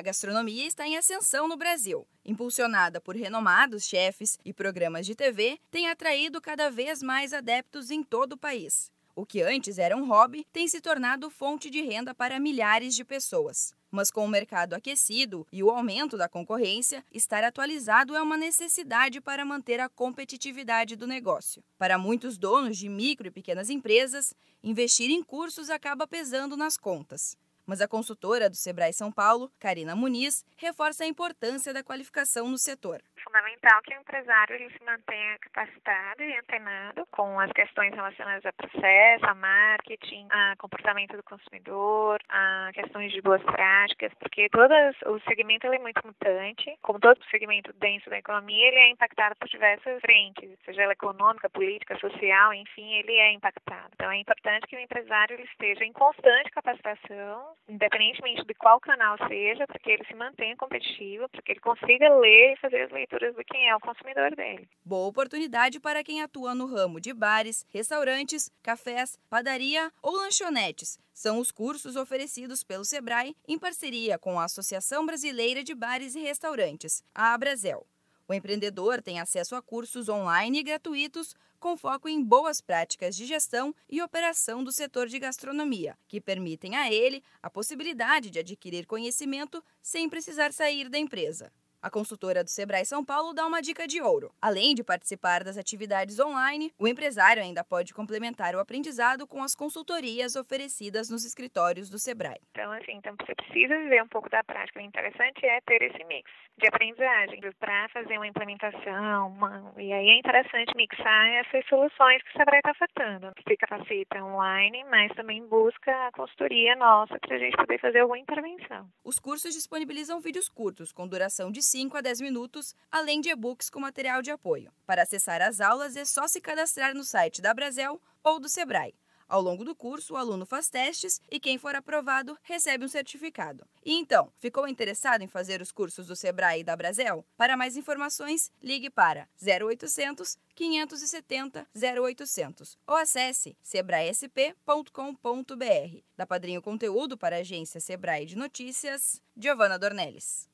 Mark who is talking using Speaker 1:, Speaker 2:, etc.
Speaker 1: A gastronomia está em ascensão no Brasil. Impulsionada por renomados chefes e programas de TV, tem atraído cada vez mais adeptos em todo o país. O que antes era um hobby tem se tornado fonte de renda para milhares de pessoas. Mas com o mercado aquecido e o aumento da concorrência, estar atualizado é uma necessidade para manter a competitividade do negócio. Para muitos donos de micro e pequenas empresas, investir em cursos acaba pesando nas contas. Mas a consultora do Sebrae São Paulo, Karina Muniz, reforça a importância da qualificação no setor.
Speaker 2: Fundamental que o empresário ele se mantenha capacitado e antenado com as questões relacionadas a processo, a marketing, a comportamento do consumidor, a questões de boas práticas, porque todo o segmento é muito mutante, como todo segmento dentro da economia, ele é impactado por diversas frentes, seja ela econômica, política, social, enfim, ele é impactado. Então é importante que o empresário ele esteja em constante capacitação, independentemente de qual canal seja, para que ele se mantenha competitivo, para que ele consiga ler e fazer as leituras de quem é o consumidor dele.
Speaker 1: Boa oportunidade para quem atua no ramo de bares, restaurantes, cafés, padaria ou lanchonetes. São os cursos oferecidos pelo Sebrae em parceria com a Associação Brasileira de Bares e Restaurantes, a Abrazel. O empreendedor tem acesso a cursos online gratuitos com foco em boas práticas de gestão e operação do setor de gastronomia, que permitem a ele a possibilidade de adquirir conhecimento sem precisar sair da empresa. A consultora do Sebrae São Paulo dá uma dica de ouro. Além de participar das atividades online, o empresário ainda pode complementar o aprendizado com as consultorias oferecidas nos escritórios do Sebrae.
Speaker 2: Então, assim, então você precisa viver um pouco da prática. O interessante é ter esse mix de aprendizagem para fazer uma implementação. Uma... E aí é interessante mixar essas soluções que o Sebrae está ofertando. Se capacita online, mas também busca a consultoria nossa para a gente poder fazer alguma intervenção.
Speaker 1: Os cursos disponibilizam vídeos curtos com duração de 5 a 10 minutos, além de e-books com material de apoio. Para acessar as aulas é só se cadastrar no site da Brasel ou do Sebrae. Ao longo do curso, o aluno faz testes e quem for aprovado recebe um certificado. E então, ficou interessado em fazer os cursos do Sebrae e da Brasel? Para mais informações, ligue para 0800 570 0800 ou acesse sebraesp.com.br. Da Padrinho Conteúdo para a agência Sebrae de Notícias, Giovana Dornelles.